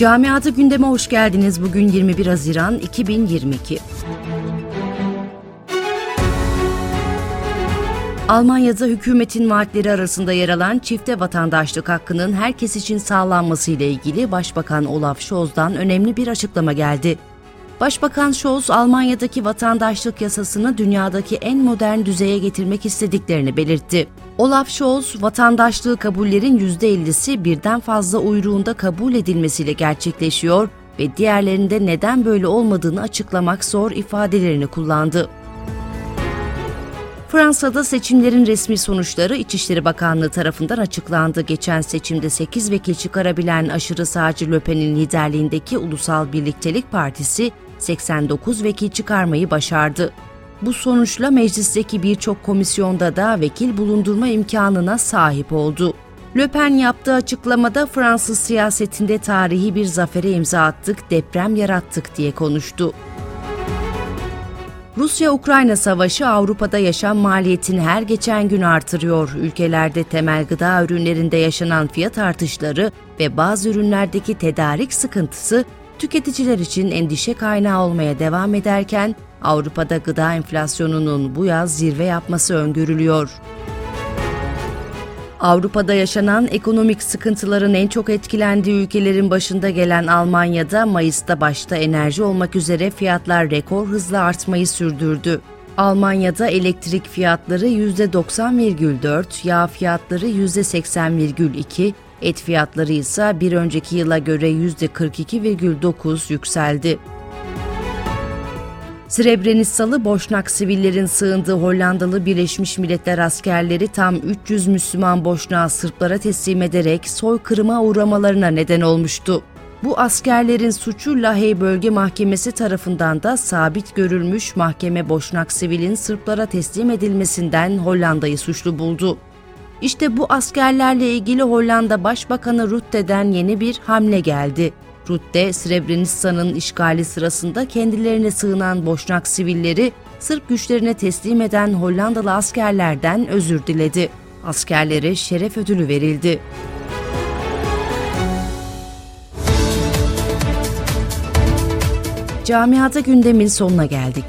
Camiada gündeme hoş geldiniz. Bugün 21 Haziran 2022. Almanya'da hükümetin vaatleri arasında yer alan çifte vatandaşlık hakkının herkes için sağlanması ile ilgili Başbakan Olaf Scholz'dan önemli bir açıklama geldi. Başbakan Scholz, Almanya'daki vatandaşlık yasasını dünyadaki en modern düzeye getirmek istediklerini belirtti. Olaf Scholz, vatandaşlığı kabullerin %50'si birden fazla uyruğunda kabul edilmesiyle gerçekleşiyor ve diğerlerinde neden böyle olmadığını açıklamak zor ifadelerini kullandı. Fransa'da seçimlerin resmi sonuçları İçişleri Bakanlığı tarafından açıklandı. Geçen seçimde 8 vekil çıkarabilen aşırı sağcı Le Pen'in liderliğindeki Ulusal Birliktelik Partisi 89 vekil çıkarmayı başardı. Bu sonuçla meclisteki birçok komisyonda da vekil bulundurma imkanına sahip oldu. Le Pen yaptığı açıklamada Fransız siyasetinde tarihi bir zafere imza attık, deprem yarattık diye konuştu. Rusya-Ukrayna savaşı Avrupa'da yaşam maliyetini her geçen gün artırıyor. Ülkelerde temel gıda ürünlerinde yaşanan fiyat artışları ve bazı ürünlerdeki tedarik sıkıntısı tüketiciler için endişe kaynağı olmaya devam ederken Avrupa'da gıda enflasyonunun bu yaz zirve yapması öngörülüyor. Avrupa'da yaşanan ekonomik sıkıntıların en çok etkilendiği ülkelerin başında gelen Almanya'da Mayıs'ta başta enerji olmak üzere fiyatlar rekor hızla artmayı sürdürdü. Almanya'da elektrik fiyatları %90,4, yağ fiyatları %80,2, et fiyatları ise bir önceki yıla göre %42,9 yükseldi. Srebrenitsalı Boşnak sivillerin sığındığı Hollandalı Birleşmiş Milletler askerleri tam 300 Müslüman Boşnağı Sırplara teslim ederek soykırıma uğramalarına neden olmuştu. Bu askerlerin suçu Lahey Bölge Mahkemesi tarafından da sabit görülmüş mahkeme Boşnak sivilin Sırplara teslim edilmesinden Hollanda'yı suçlu buldu. İşte bu askerlerle ilgili Hollanda Başbakanı Rutte'den yeni bir hamle geldi. Rutte, Srebrenica'nın işgali sırasında kendilerine sığınan Boşnak sivilleri Sırp güçlerine teslim eden Hollandalı askerlerden özür diledi. Askerlere şeref ödülü verildi. Camiada gündemin sonuna geldik.